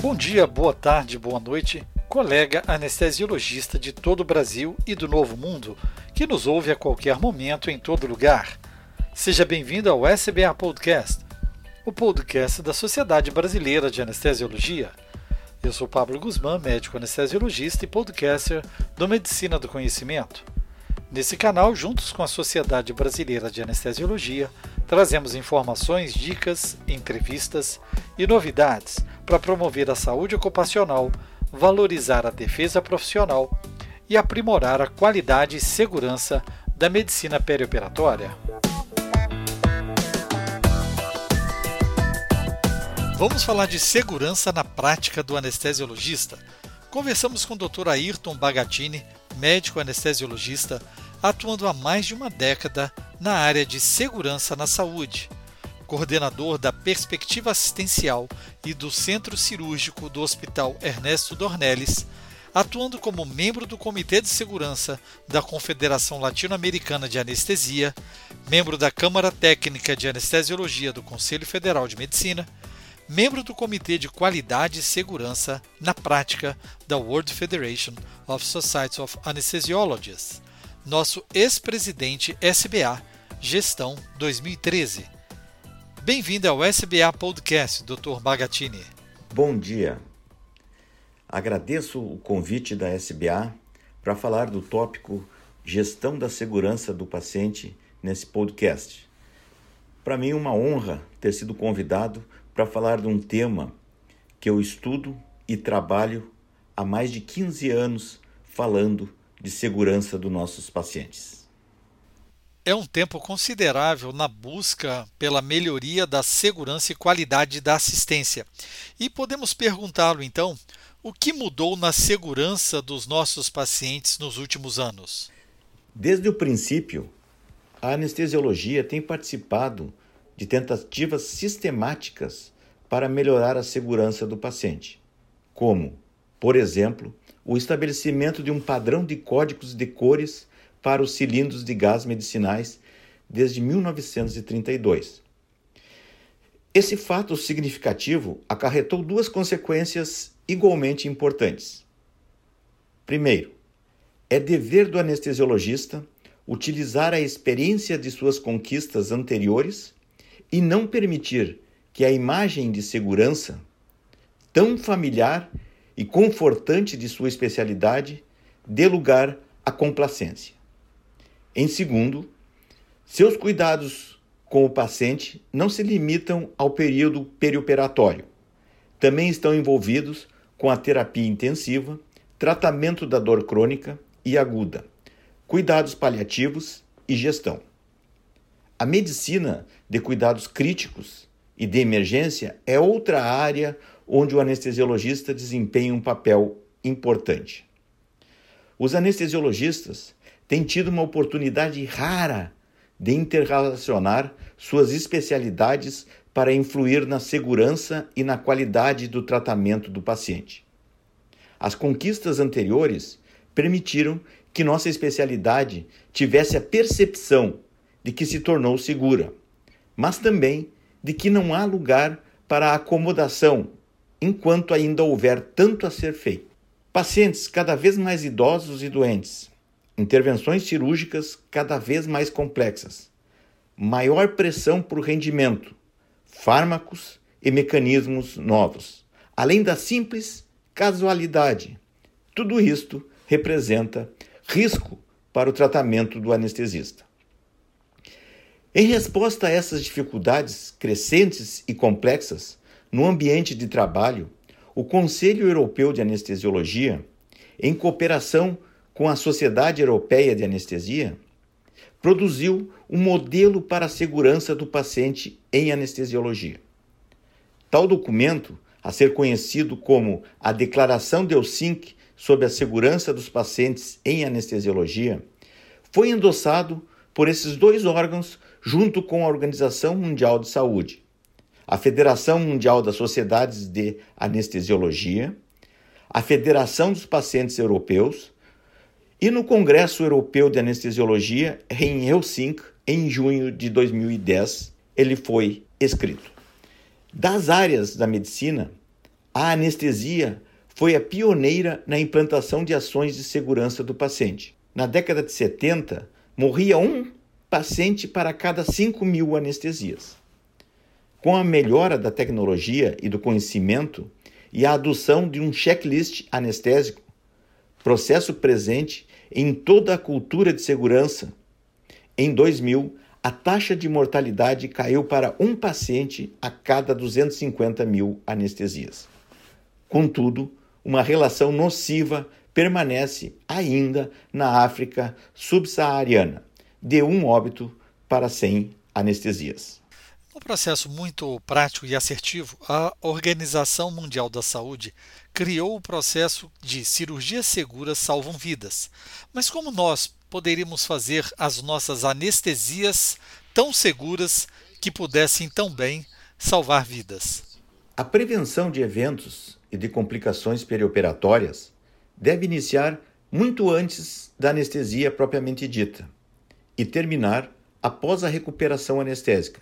Bom dia, boa tarde, boa noite, colega anestesiologista de todo o Brasil e do Novo Mundo que nos ouve a qualquer momento em todo lugar. Seja bem-vindo ao SBA Podcast, o podcast da Sociedade Brasileira de Anestesiologia. Eu sou Pablo Guzmán, médico anestesiologista e podcaster do Medicina do Conhecimento. Nesse canal, juntos com a Sociedade Brasileira de Anestesiologia, trazemos informações, dicas, entrevistas e novidades para promover a saúde ocupacional, valorizar a defesa profissional e aprimorar a qualidade e segurança da medicina perioperatória. Vamos falar de segurança na prática do anestesiologista. Conversamos com o Dr. Ayrton Bagatini, médico anestesiologista, atuando há mais de uma década na área de segurança na saúde, coordenador da Perspectiva Assistencial e do Centro Cirúrgico do Hospital Ernesto Dornelles, atuando como membro do Comitê de Segurança da Confederação Latino-Americana de Anestesia, membro da Câmara Técnica de Anestesiologia do Conselho Federal de Medicina, membro do Comitê de Qualidade e Segurança na Prática da World Federation of Societies of Anesthesiologists, nosso ex-presidente SBA, Gestão 2013. Bem-vindo ao SBA Podcast, Dr. Bagatini. Bom dia. Agradeço o convite da SBA para falar do tópico Gestão da Segurança do Paciente nesse podcast. Para mim, é uma honra ter sido convidado para falar de um tema que eu estudo e trabalho há mais de 15 anos falando de segurança dos nossos pacientes. É um tempo considerável na busca pela melhoria da segurança e qualidade da assistência. E podemos perguntá-lo então: o que mudou na segurança dos nossos pacientes nos últimos anos? Desde o princípio, a anestesiologia tem participado de tentativas sistemáticas para melhorar a segurança do paciente, como, por exemplo, o estabelecimento de um padrão de códigos de cores para os cilindros de gás medicinais desde 1932. Esse fato significativo acarretou duas consequências igualmente importantes. Primeiro, é dever do anestesiologista utilizar a experiência de suas conquistas anteriores e não permitir que a imagem de segurança, tão familiar e confortante de sua especialidade dê lugar à complacência. Em segundo, seus cuidados com o paciente não se limitam ao período perioperatório. Também estão envolvidos com a terapia intensiva, tratamento da dor crônica e aguda, cuidados paliativos e gestão. A medicina de cuidados críticos e de emergência é outra área onde o anestesiologista desempenha um papel importante. Os anestesiologistas têm tido uma oportunidade rara de interrelacionar suas especialidades para influir na segurança e na qualidade do tratamento do paciente. As conquistas anteriores permitiram que nossa especialidade tivesse a percepção de que se tornou segura, mas também de que não há lugar para acomodação enquanto ainda houver tanto a ser feito. Pacientes cada vez mais idosos e doentes, intervenções cirúrgicas cada vez mais complexas, maior pressão por rendimento, fármacos e mecanismos novos, além da simples casualidade. Tudo isto representa risco para o tratamento do anestesista. Em resposta a essas dificuldades crescentes e complexas, no ambiente de trabalho, o Conselho Europeu de Anestesiologia, em cooperação com a Sociedade Europeia de Anestesia, produziu um modelo para a segurança do paciente em anestesiologia. Tal documento, a ser conhecido como a Declaração de Helsinki sobre a Segurança dos Pacientes em Anestesiologia, foi endossado por esses dois órgãos junto com a Organização Mundial de Saúde, a Federação Mundial das Sociedades de Anestesiologia, a Federação dos Pacientes Europeus e no Congresso Europeu de Anestesiologia em Helsinki, em junho de 2010, ele foi escrito. Das áreas da medicina, a anestesia foi a pioneira na implantação de ações de segurança do paciente. Na década de 70, morria um paciente para cada 5 mil anestesias. Com a melhora da tecnologia e do conhecimento e a adoção de um checklist anestésico, processo presente em toda a cultura de segurança, em 2000, a taxa de mortalidade caiu para um paciente a cada 250 mil anestesias. Contudo, uma relação nociva permanece ainda na África subsaariana, de um óbito para 100 anestesias. Um processo muito prático e assertivo, a Organização Mundial da Saúde criou o processo de cirurgias seguras salvam vidas. Mas como nós poderíamos fazer as nossas anestesias tão seguras que pudessem tão bem salvar vidas? A prevenção de eventos e de complicações perioperatórias deve iniciar muito antes da anestesia propriamente dita e terminar após a recuperação anestésica,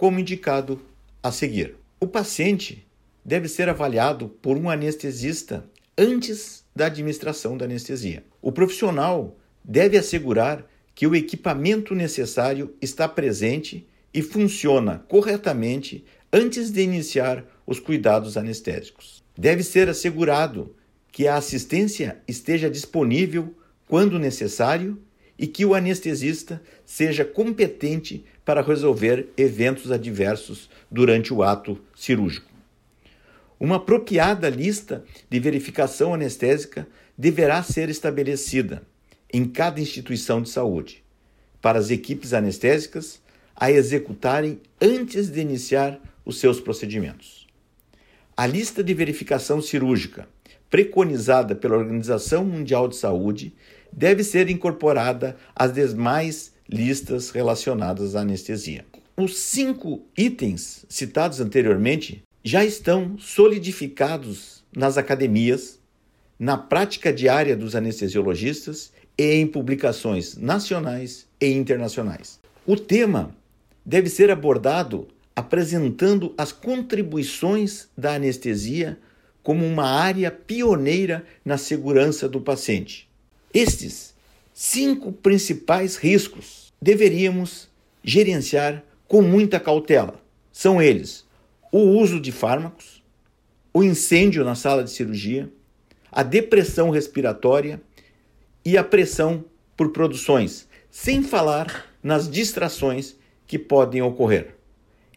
como indicado a seguir. O paciente deve ser avaliado por um anestesista antes da administração da anestesia. O profissional deve assegurar que o equipamento necessário está presente e funciona corretamente antes de iniciar os cuidados anestésicos. Deve ser assegurado que a assistência esteja disponível quando necessário e que o anestesista seja competente para resolver eventos adversos durante o ato cirúrgico. Uma apropriada lista de verificação anestésica deverá ser estabelecida em cada instituição de saúde para as equipes anestésicas a executarem antes de iniciar os seus procedimentos. A lista de verificação cirúrgica preconizada pela Organização Mundial de Saúde deve ser incorporada às demais listas relacionadas à anestesia. Os cinco itens citados anteriormente já estão solidificados nas academias, na prática diária dos anestesiologistas e em publicações nacionais e internacionais. O tema deve ser abordado apresentando as contribuições da anestesia como uma área pioneira na segurança do paciente. Estes cinco principais riscos deveríamos gerenciar com muita cautela. São eles: o uso de fármacos, o incêndio na sala de cirurgia, a depressão respiratória e a pressão por produções, sem falar nas distrações que podem ocorrer.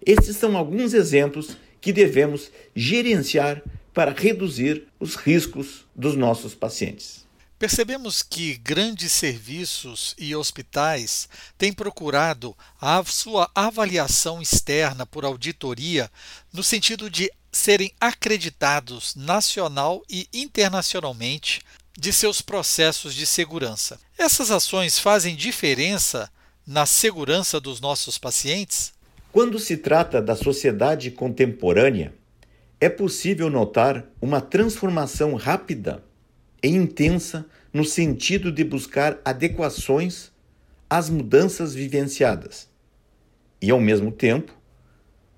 Estes são alguns exemplos que devemos gerenciar para reduzir os riscos dos nossos pacientes. Percebemos que grandes serviços e hospitais têm procurado a sua avaliação externa por auditoria no sentido de serem acreditados nacional e internacionalmente de seus processos de segurança. Essas ações fazem diferença na segurança dos nossos pacientes? Quando se trata da sociedade contemporânea, é possível notar uma transformação rápida e intensa no sentido de buscar adequações às mudanças vivenciadas e, ao mesmo tempo,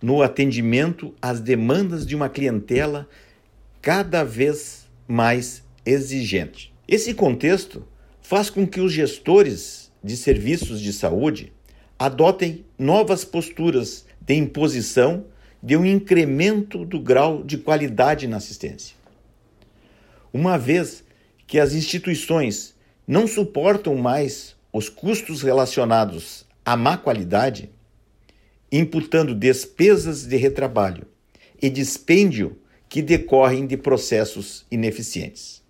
no atendimento às demandas de uma clientela cada vez mais exigente. Esse contexto faz com que os gestores de serviços de saúde adotem novas posturas de imposição de um incremento do grau de qualidade na assistência. Uma vez que as instituições não suportam mais os custos relacionados à má qualidade, imputando despesas de retrabalho e dispêndio que decorrem de processos ineficientes.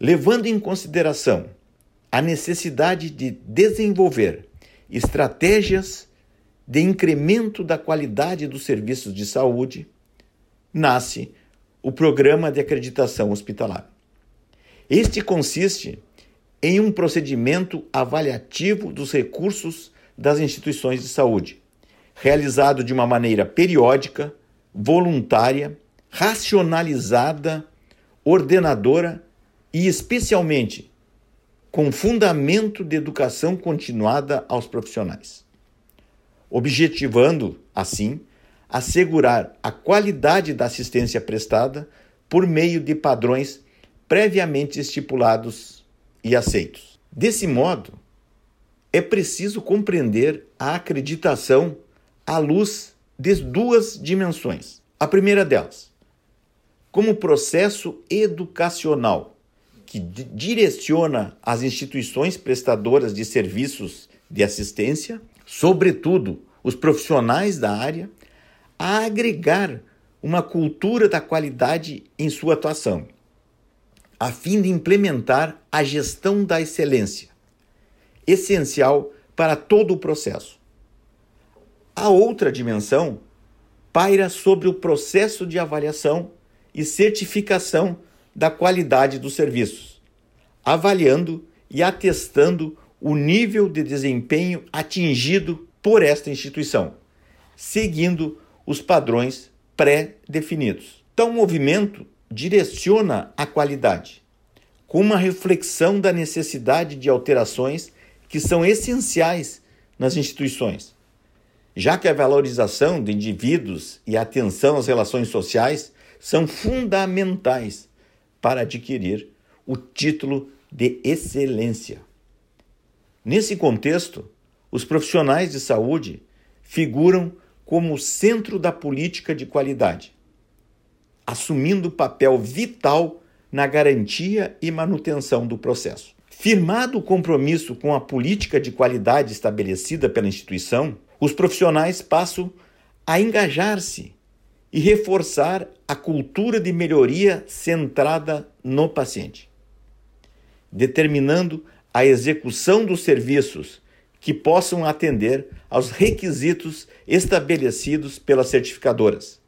Levando em consideração a necessidade de desenvolver estratégias de incremento da qualidade dos serviços de saúde, nasce o Programa de Acreditação Hospitalar. Este consiste em um procedimento avaliativo dos recursos das instituições de saúde, realizado de uma maneira periódica, voluntária, racionalizada, ordenadora e, especialmente, com fundamento de educação continuada aos profissionais, objetivando, assim, assegurar a qualidade da assistência prestada por meio de padrões previamente estipulados e aceitos. Desse modo, é preciso compreender a acreditação à luz de duas dimensões. A primeira delas, como processo educacional que direciona as instituições prestadoras de serviços de assistência, sobretudo os profissionais da área, a agregar uma cultura da qualidade em sua atuação, a fim de implementar a gestão da excelência, essencial para todo o processo. A outra dimensão paira sobre o processo de avaliação e certificação da qualidade dos serviços, avaliando e atestando o nível de desempenho atingido por esta instituição, seguindo os padrões pré-definidos. Então, o movimento direciona a qualidade, com uma reflexão da necessidade de alterações que são essenciais nas instituições, já que a valorização de indivíduos e a atenção às relações sociais são fundamentais para adquirir o título de excelência. Nesse contexto, os profissionais de saúde figuram como o centro da política de qualidade, assumindo papel vital na garantia e manutenção do processo. Firmado o compromisso com a política de qualidade estabelecida pela instituição, os profissionais passam a engajar-se e reforçar a cultura de melhoria centrada no paciente, determinando a execução dos serviços que possam atender aos requisitos estabelecidos pelas certificadoras,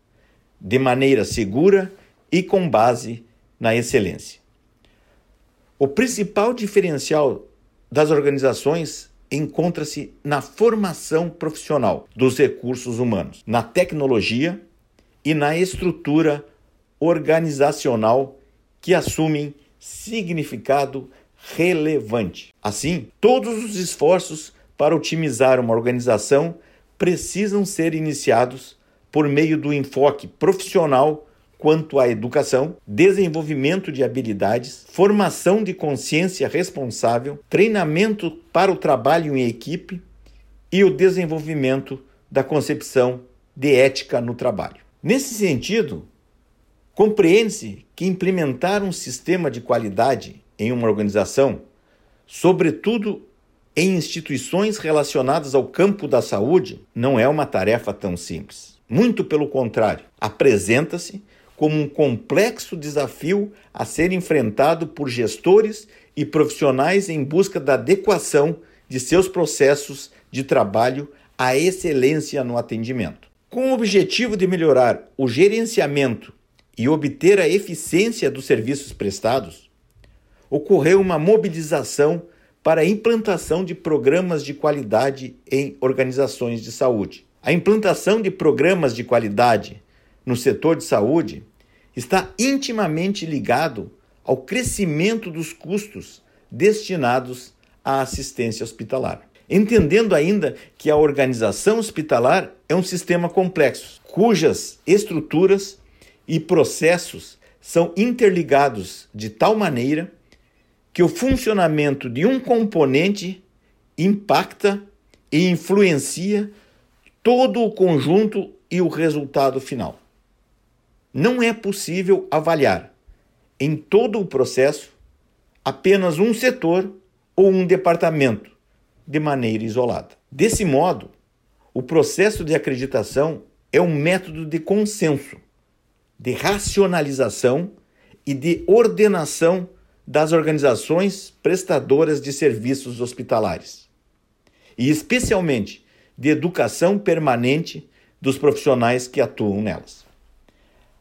de maneira segura e com base na excelência. O principal diferencial das organizações encontra-se na formação profissional dos recursos humanos, na tecnologia e na estrutura organizacional que assumem significado relevante. Assim, todos os esforços para otimizar uma organização precisam ser iniciados por meio do enfoque profissional quanto à educação, desenvolvimento de habilidades, formação de consciência responsável, treinamento para o trabalho em equipe e o desenvolvimento da concepção de ética no trabalho. Nesse sentido, compreende-se que implementar um sistema de qualidade em uma organização, sobretudo em instituições relacionadas ao campo da saúde não é uma tarefa tão simples. Muito pelo contrário, apresenta-se como um complexo desafio a ser enfrentado por gestores e profissionais em busca da adequação de seus processos de trabalho à excelência no atendimento. Com o objetivo de melhorar o gerenciamento e obter a eficiência dos serviços prestados, ocorreu uma mobilização para a implantação de programas de qualidade em organizações de saúde. A implantação de programas de qualidade no setor de saúde está intimamente ligado ao crescimento dos custos destinados à assistência hospitalar. Entendendo ainda que a organização hospitalar é um sistema complexo, cujas estruturas e processos são interligados de tal maneira que o funcionamento de um componente impacta e influencia todo o conjunto e o resultado final. Não é possível avaliar em todo o processo apenas um setor ou um departamento de maneira isolada. Desse modo, o processo de acreditação é um método de consenso, de racionalização e de ordenação das organizações prestadoras de serviços hospitalares, e especialmente de educação permanente dos profissionais que atuam nelas.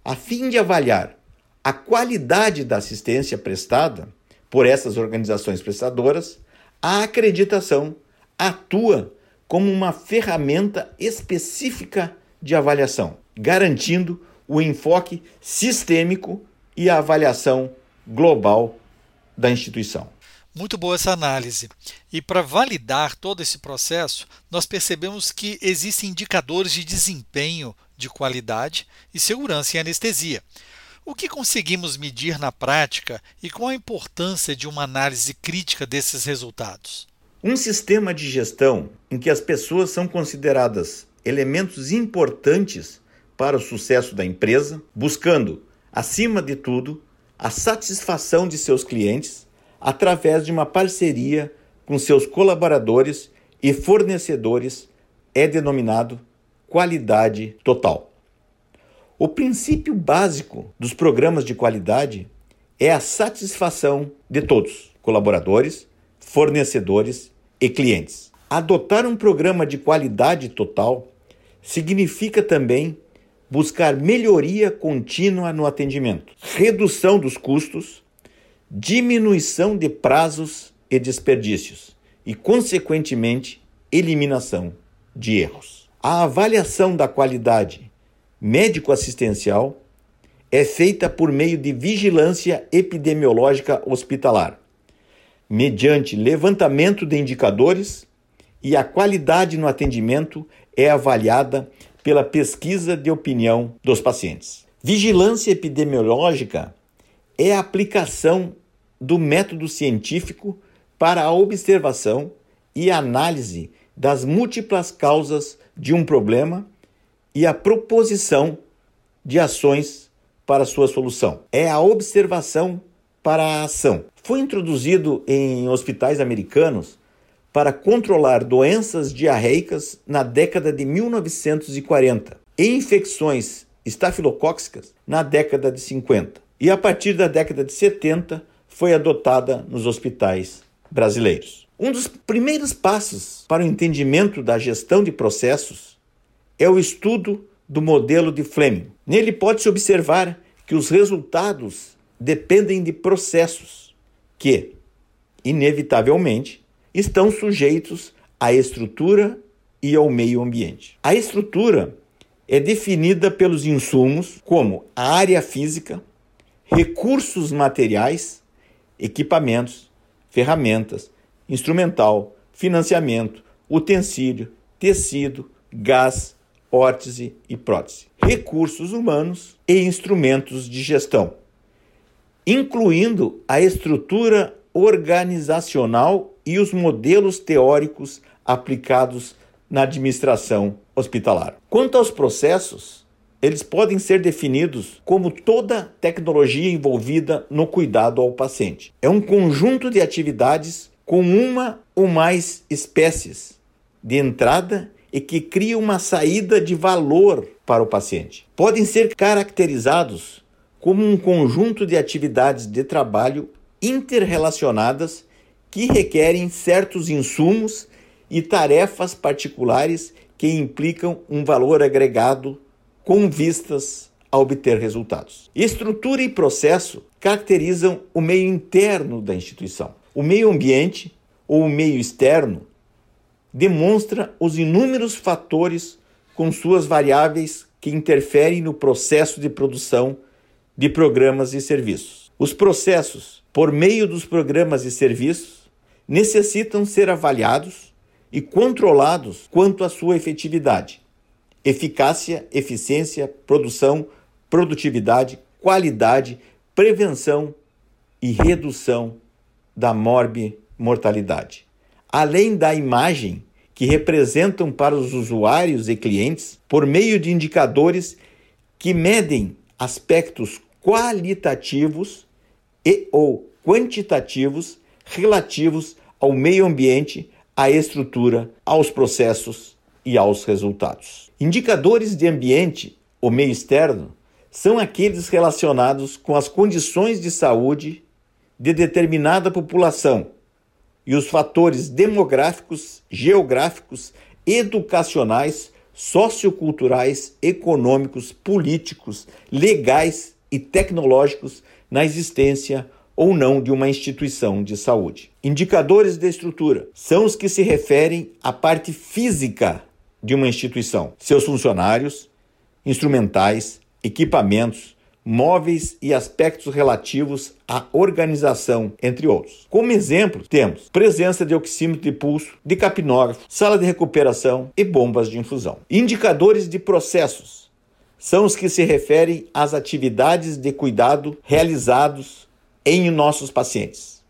A fim de avaliar a qualidade da assistência prestada por essas organizações prestadoras, a acreditação atua como uma ferramenta específica de avaliação, garantindo o enfoque sistêmico e a avaliação global da instituição. Muito boa essa análise. E para validar todo esse processo, nós percebemos que existem indicadores de desempenho de qualidade e segurança em anestesia. O que conseguimos medir na prática e qual a importância de uma análise crítica desses resultados? Um sistema de gestão em que as pessoas são consideradas elementos importantes para o sucesso da empresa, buscando, acima de tudo, a satisfação de seus clientes através de uma parceria com seus colaboradores e fornecedores, é denominado qualidade total. O princípio básico dos programas de qualidade é a satisfação de todos, colaboradores, fornecedores e clientes. Adotar um programa de qualidade total significa também buscar melhoria contínua no atendimento, redução dos custos, diminuição de prazos e desperdícios e, consequentemente, eliminação de erros. A avaliação da qualidade médico-assistencial é feita por meio de vigilância epidemiológica hospitalar, mediante levantamento de indicadores, e a qualidade no atendimento é avaliada pela pesquisa de opinião dos pacientes. Vigilância epidemiológica é a aplicação do método científico para a observação e análise das múltiplas causas de um problema e a proposição de ações para sua solução. É a observação para a ação. Foi introduzido em hospitais americanos para controlar doenças diarreicas na década de 1940 e infecções estafilocócicas na década de 50. E a partir da década de 70 foi adotada nos hospitais brasileiros. Um dos primeiros passos para o entendimento da gestão de processos é o estudo do modelo de Fleming. Nele pode-se observar que os resultados dependem de processos que, inevitavelmente, estão sujeitos à estrutura e ao meio ambiente. A estrutura é definida pelos insumos como a área física, recursos materiais, equipamentos, ferramentas, instrumental, financiamento, utensílio, tecido, gás, órtese e prótese, recursos humanos e instrumentos de gestão, incluindo a estrutura organizacional e os modelos teóricos aplicados na administração hospitalar. Quanto aos processos, eles podem ser definidos como toda tecnologia envolvida no cuidado ao paciente. É um conjunto de atividades com uma ou mais espécies de entrada e que cria uma saída de valor para o paciente. Podem ser caracterizados como um conjunto de atividades de trabalho interrelacionadas que requerem certos insumos e tarefas particulares que implicam um valor agregado com vistas a obter resultados. Estrutura e processo caracterizam o meio interno da instituição. O meio ambiente ou o meio externo demonstra os inúmeros fatores com suas variáveis que interferem no processo de produção de programas e serviços. Os processos, por meio dos programas e serviços, necessitam ser avaliados e controlados quanto à sua efetividade, eficácia, eficiência, produção, produtividade, qualidade, prevenção e redução da morbe mortalidade. Além da imagem que representam para os usuários e clientes por meio de indicadores que medem aspectos qualitativos e ou quantitativos relativos ao meio ambiente, à estrutura, aos processos e aos resultados. Indicadores de ambiente ou meio externo são aqueles relacionados com as condições de saúde de determinada população e os fatores demográficos, geográficos, educacionais, socioculturais, econômicos, políticos, legais e tecnológicos na existência ou não de uma instituição de saúde. Indicadores de estrutura são os que se referem à parte física de uma instituição, seus funcionários, instrumentais, equipamentos, móveis e aspectos relativos à organização, entre outros. Como exemplo, temos presença de oxímetro de pulso, de capnógrafo, sala de recuperação e bombas de infusão. Indicadores de processos são os que se referem às atividades de cuidado realizados em nossos pacientes,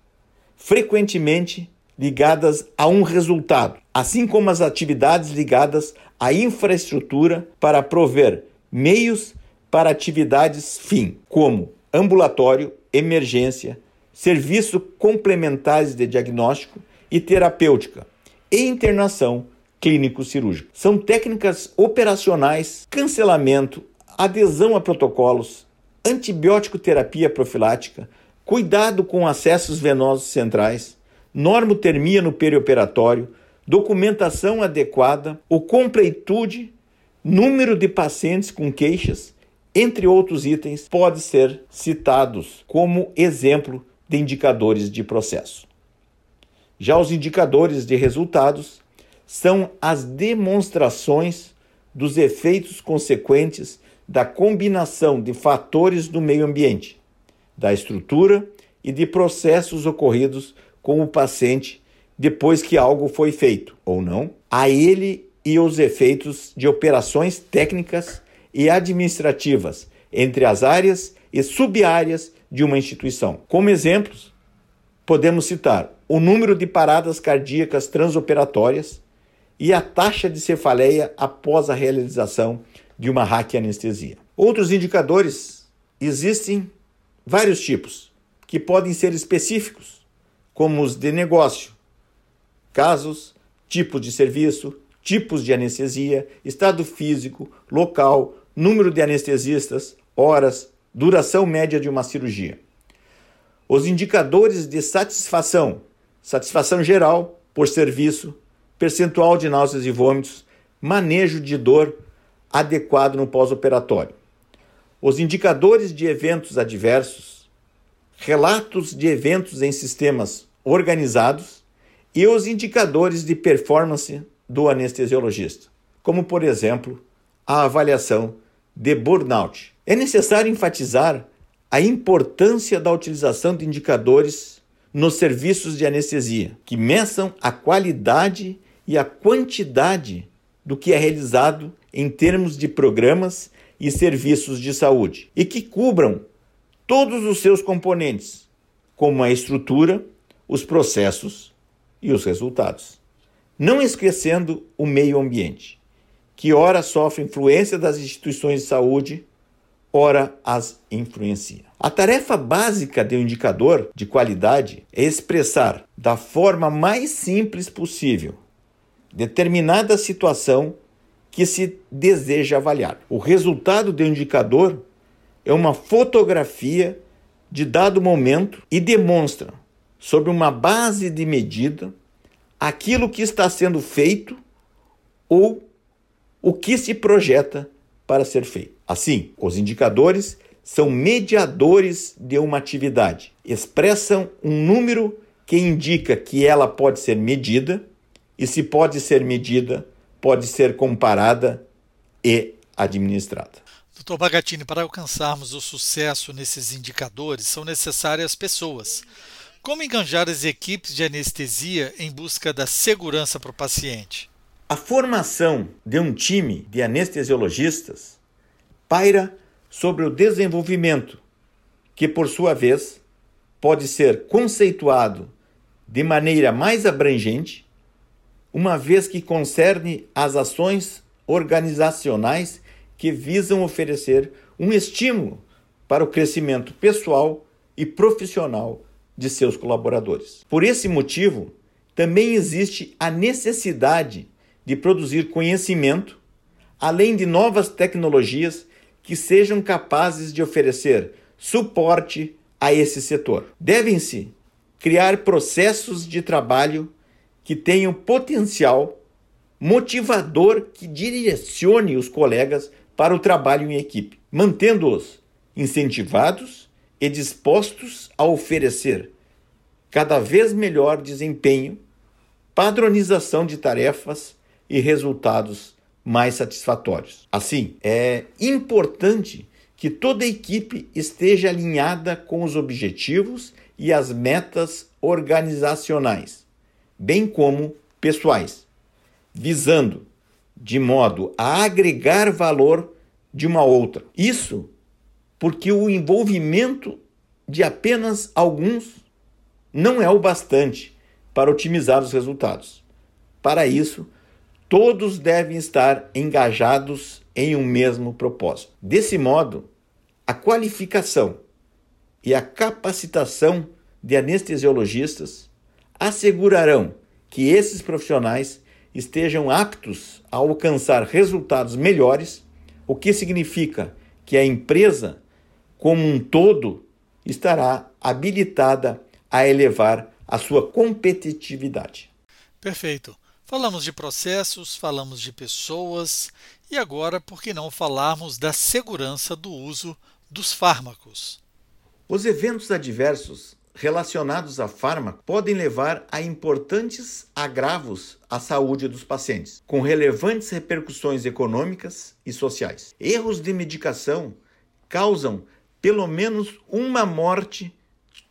frequentemente ligadas a um resultado, assim como as atividades ligadas à infraestrutura para prover meios para atividades fim, como ambulatório, emergência, serviços complementares de diagnóstico e terapêutica e internação clínico-cirúrgica. São técnicas operacionais, cancelamento, adesão a protocolos, antibiótico terapia profilática, cuidado com acessos venosos centrais, normotermia no perioperatório, documentação adequada, o completude, número de pacientes com queixas, entre outros itens, pode ser citados como exemplo de indicadores de processo. Já os indicadores de resultados são as demonstrações dos efeitos consequentes da combinação de fatores do meio ambiente, da estrutura e de processos ocorridos com o paciente depois que algo foi feito ou não, a ele e os efeitos de operações técnicas e administrativas entre as áreas e subáreas de uma instituição. Como exemplos, podemos citar o número de paradas cardíacas transoperatórias e a taxa de cefaleia após a realização de uma raquianestesia. Outros indicadores existem vários tipos que podem ser específicos, como os de negócio, casos, tipos de serviço, tipos de anestesia, estado físico, local, número de anestesistas, horas, duração média de uma cirurgia. Os indicadores de satisfação, satisfação geral por serviço, percentual de náuseas e vômitos, manejo de dor adequado no pós-operatório. Os indicadores de eventos adversos, relatos de eventos em sistemas organizados e os indicadores de performance do anestesiologista, como por exemplo, a avaliação de burnout. É necessário enfatizar a importância da utilização de indicadores nos serviços de anestesia, que meçam a qualidade e a quantidade do que é realizado em termos de programas e serviços de saúde e que cubram todos os seus componentes, como a estrutura, os processos e os resultados. Não esquecendo o meio ambiente, que ora sofre influência das instituições de saúde, ora as influencia. A tarefa básica do indicador de qualidade é expressar da forma mais simples possível determinada situação que se deseja avaliar. O resultado do indicador é uma fotografia de dado momento e demonstra sobre uma base de medida aquilo que está sendo feito ou o que se projeta para ser feito. Assim, os indicadores são mediadores de uma atividade, expressam um número que indica que ela pode ser medida, e se pode ser medida, pode ser comparada e administrada. Dr. Bagatini, para alcançarmos o sucesso nesses indicadores, são necessárias pessoas. Como enganjar as equipes de anestesia em busca da segurança para o paciente? A formação de um time de anestesiologistas paira sobre o desenvolvimento, que por sua vez pode ser conceituado de maneira mais abrangente, uma vez que concerne as ações organizacionais que visam oferecer um estímulo para o crescimento pessoal e profissional de seus colaboradores. Por esse motivo, também existe a necessidade de produzir conhecimento, além de novas tecnologias que sejam capazes de oferecer suporte a esse setor. Devem-se criar processos de trabalho que tenham potencial motivador que direcione os colegas para o trabalho em equipe, mantendo-os incentivados e dispostos a oferecer cada vez melhor desempenho, padronização de tarefas e resultados mais satisfatórios. Assim, é importante que toda a equipe esteja alinhada com os objetivos e as metas organizacionais, bem como pessoais, visando de modo a agregar valor de uma outra. Isso porque o envolvimento de apenas alguns não é o bastante para otimizar os resultados. Para isso, todos devem estar engajados em um mesmo propósito. Desse modo, a qualificação e a capacitação de anestesiologistas assegurarão que esses profissionais estejam aptos a alcançar resultados melhores, o que significa que a empresa, como um todo, estará habilitada a elevar a sua competitividade. Perfeito. Falamos de processos, falamos de pessoas e agora, por que não falarmos da segurança do uso dos fármacos? Os eventos adversos relacionados a fármaco podem levar a importantes agravos à saúde dos pacientes, com relevantes repercussões econômicas e sociais. Erros de medicação causam pelo menos uma morte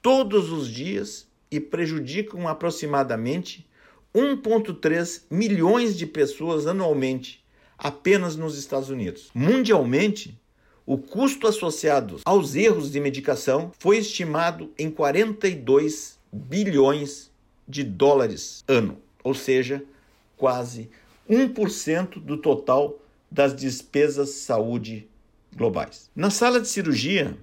todos os dias e prejudicam aproximadamente 1,3 milhões de pessoas anualmente apenas nos Estados Unidos. Mundialmente, o custo associado aos erros de medicação foi estimado em 42 bilhões de dólares ano, ou seja, quase 1% do total das despesas saúde globais. Na sala de cirurgia,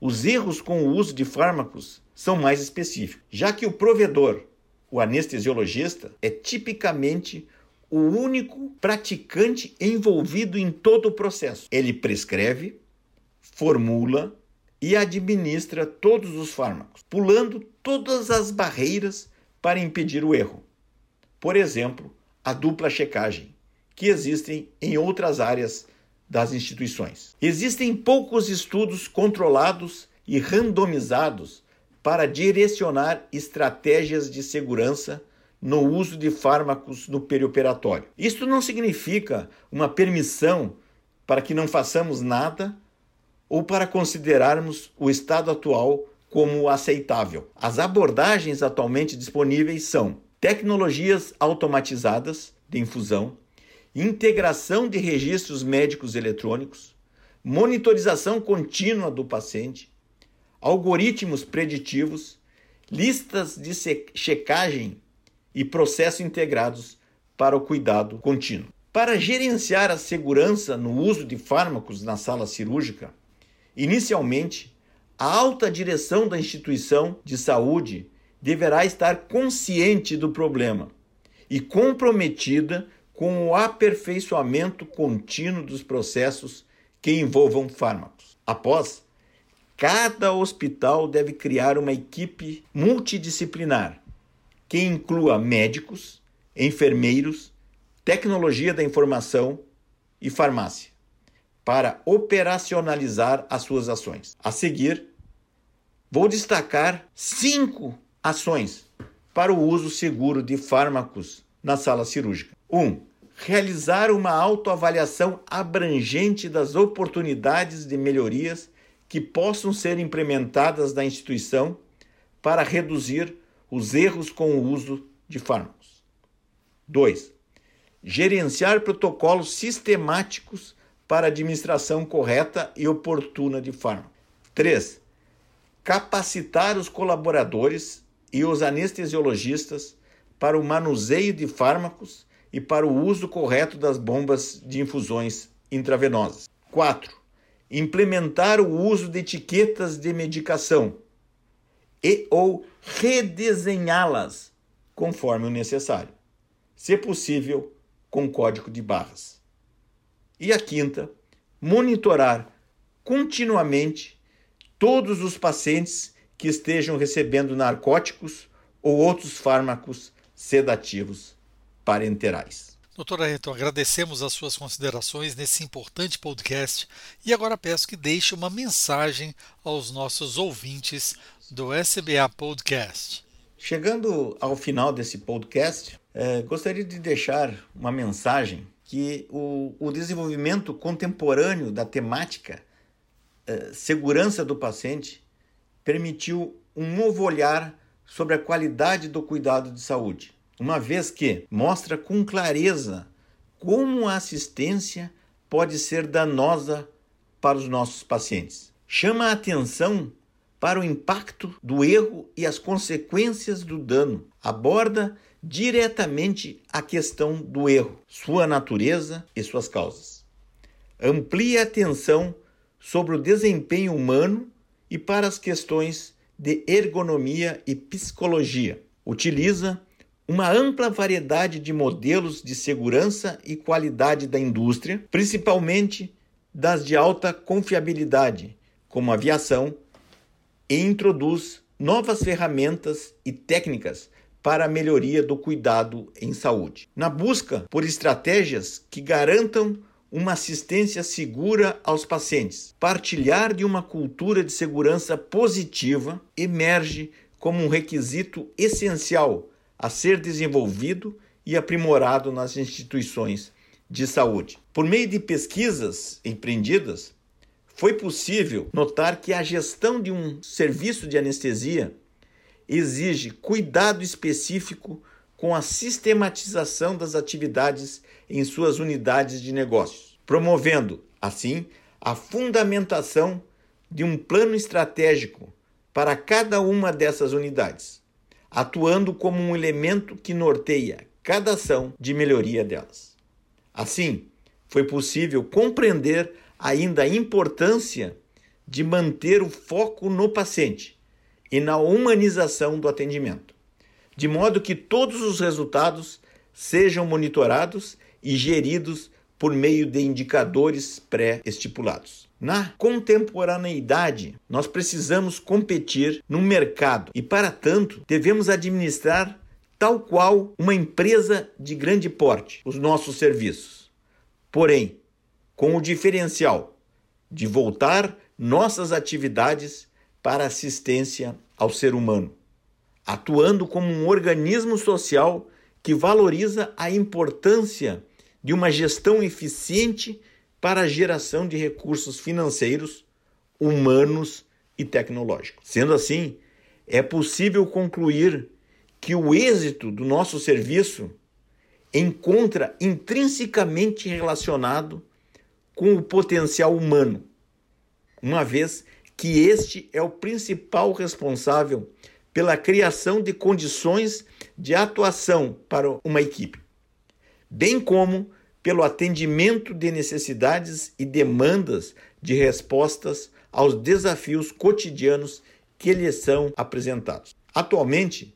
os erros com o uso de fármacos são mais específicos, já que o provedor, o anestesiologista, é tipicamente o único praticante envolvido em todo o processo. Ele prescreve, formula e administra todos os fármacos, pulando todas as barreiras para impedir o erro. Por exemplo, a dupla checagem, que existem em outras áreas das instituições. Existem poucos estudos controlados e randomizados para direcionar estratégias de segurança no uso de fármacos no perioperatório. Isto não significa uma permissão para que não façamos nada ou para considerarmos o estado atual como aceitável. As abordagens atualmente disponíveis são tecnologias automatizadas de infusão, integração de registros médicos eletrônicos, monitorização contínua do paciente, algoritmos preditivos, listas de checagem e processos integrados para o cuidado contínuo. Para gerenciar a segurança no uso de fármacos na sala cirúrgica, inicialmente, a alta direção da instituição de saúde deverá estar consciente do problema e comprometida com o aperfeiçoamento contínuo dos processos que envolvam fármacos. Após, cada hospital deve criar uma equipe multidisciplinar que inclua médicos, enfermeiros, tecnologia da informação e farmácia, para operacionalizar as suas ações. A seguir, vou destacar cinco ações para o uso seguro de fármacos na sala cirúrgica. 1. Um, realizar uma autoavaliação abrangente das oportunidades de melhorias que possam ser implementadas na instituição para reduzir os erros com o uso de fármacos. 2. Gerenciar protocolos sistemáticos para administração correta e oportuna de fármacos. 3. Capacitar os colaboradores e os anestesiologistas para o manuseio de fármacos e para o uso correto das bombas de infusões intravenosas. 4. Implementar o uso de etiquetas de medicação e ou redesenhá-las conforme o necessário, se possível com código de barras. E a quinta, monitorar continuamente todos os pacientes que estejam recebendo narcóticos ou outros fármacos sedativos parenterais. Doutora Ayrton, agradecemos as suas considerações nesse importante podcast e agora peço que deixe uma mensagem aos nossos ouvintes do SBA Podcast. Chegando ao final desse podcast, é, gostaria de deixar uma mensagem que o, o desenvolvimento contemporâneo da temática é, segurança do paciente permitiu um novo olhar sobre a qualidade do cuidado de saúde, uma vez que mostra com clareza como a assistência pode ser danosa para os nossos pacientes. Chama a atenção para o impacto do erro e as consequências do dano. Aborda diretamente a questão do erro, sua natureza e suas causas. Amplia a atenção sobre o desempenho humano e para as questões de ergonomia e psicologia. Utiliza uma ampla variedade de modelos de segurança e qualidade da indústria, principalmente das de alta confiabilidade, como aviação, e introduz novas ferramentas e técnicas para a melhoria do cuidado em saúde. Na busca por estratégias que garantam uma assistência segura aos pacientes, partilhar de uma cultura de segurança positiva emerge como um requisito essencial a ser desenvolvido e aprimorado nas instituições de saúde. Por meio de pesquisas empreendidas, foi possível notar que a gestão de um serviço de anestesia exige cuidado específico com a sistematização das atividades em suas unidades de negócios, promovendo, assim, a fundamentação de um plano estratégico para cada uma dessas unidades, atuando como um elemento que norteia cada ação de melhoria delas. Assim, foi possível compreender ainda a importância de manter o foco no paciente e na humanização do atendimento, de modo que todos os resultados sejam monitorados e geridos por meio de indicadores pré-estipulados. Na contemporaneidade, nós precisamos competir no mercado e, para tanto, devemos administrar tal qual uma empresa de grande porte os nossos serviços. Porém, com o diferencial de voltar nossas atividades para assistência ao ser humano, atuando como um organismo social que valoriza a importância de uma gestão eficiente para a geração de recursos financeiros, humanos e tecnológicos. Sendo assim, é possível concluir que o êxito do nosso serviço encontra intrinsecamente relacionado com o potencial humano, uma vez que este é o principal responsável pela criação de condições de atuação para uma equipe, bem como pelo atendimento de necessidades e demandas de respostas aos desafios cotidianos que lhes são apresentados. Atualmente,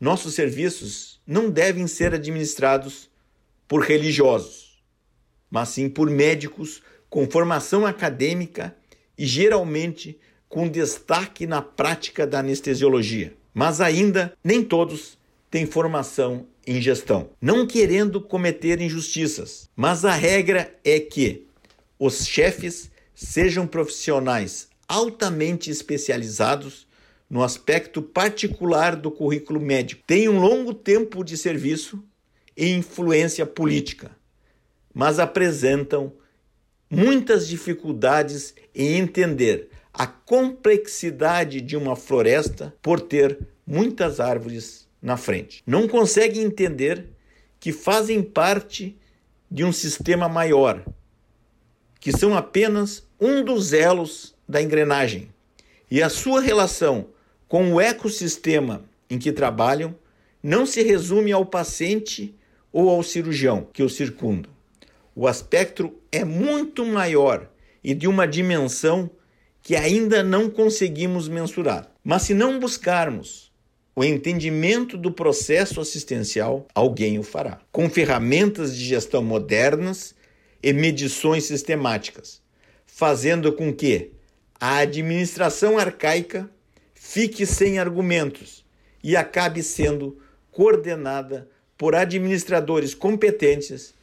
nossos serviços não devem ser administrados por religiosos, mas sim por médicos com formação acadêmica e geralmente com destaque na prática da anestesiologia. Mas ainda nem todos têm formação em gestão, não querendo cometer injustiças. Mas a regra é que os chefes sejam profissionais altamente especializados no aspecto particular do currículo médico, tenham um longo tempo de serviço e influência política mas apresentam muitas dificuldades em entender a complexidade de uma floresta por ter muitas árvores na frente. Não conseguem entender que fazem parte de um sistema maior, que são apenas um dos elos da engrenagem. E a sua relação com o ecossistema em que trabalham não se resume ao paciente ou ao cirurgião que o circunda. O aspecto é muito maior e de uma dimensão que ainda não conseguimos mensurar. Mas se não buscarmos o entendimento do processo assistencial, alguém o fará, com ferramentas de gestão modernas e medições sistemáticas, fazendo com que a administração arcaica fique sem argumentos e acabe sendo coordenada por administradores competentes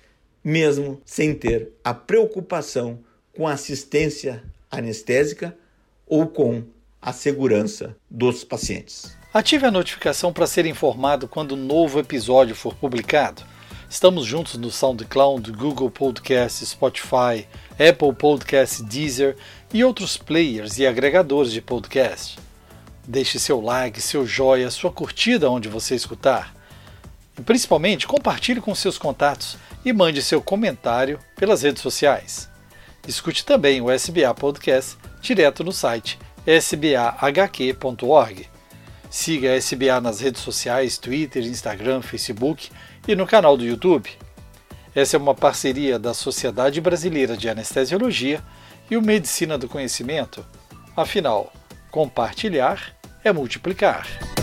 mesmo sem ter a preocupação com assistência anestésica ou com a segurança dos pacientes. Ative a notificação para ser informado quando um novo episódio for publicado. Estamos juntos no SoundCloud, Google Podcast, Spotify, Apple Podcast, Deezer e outros players e agregadores de podcast. Deixe seu like, seu joia, sua curtida onde você escutar. E principalmente compartilhe com seus contatos e mande seu comentário pelas redes sociais. Escute também o SBA Podcast direto no site sbahq.org. Siga a SBA nas redes sociais, Twitter, Instagram, Facebook e no canal do YouTube. Essa é uma parceria da Sociedade Brasileira de Anestesiologia e o Medicina do Conhecimento. Afinal, compartilhar é multiplicar.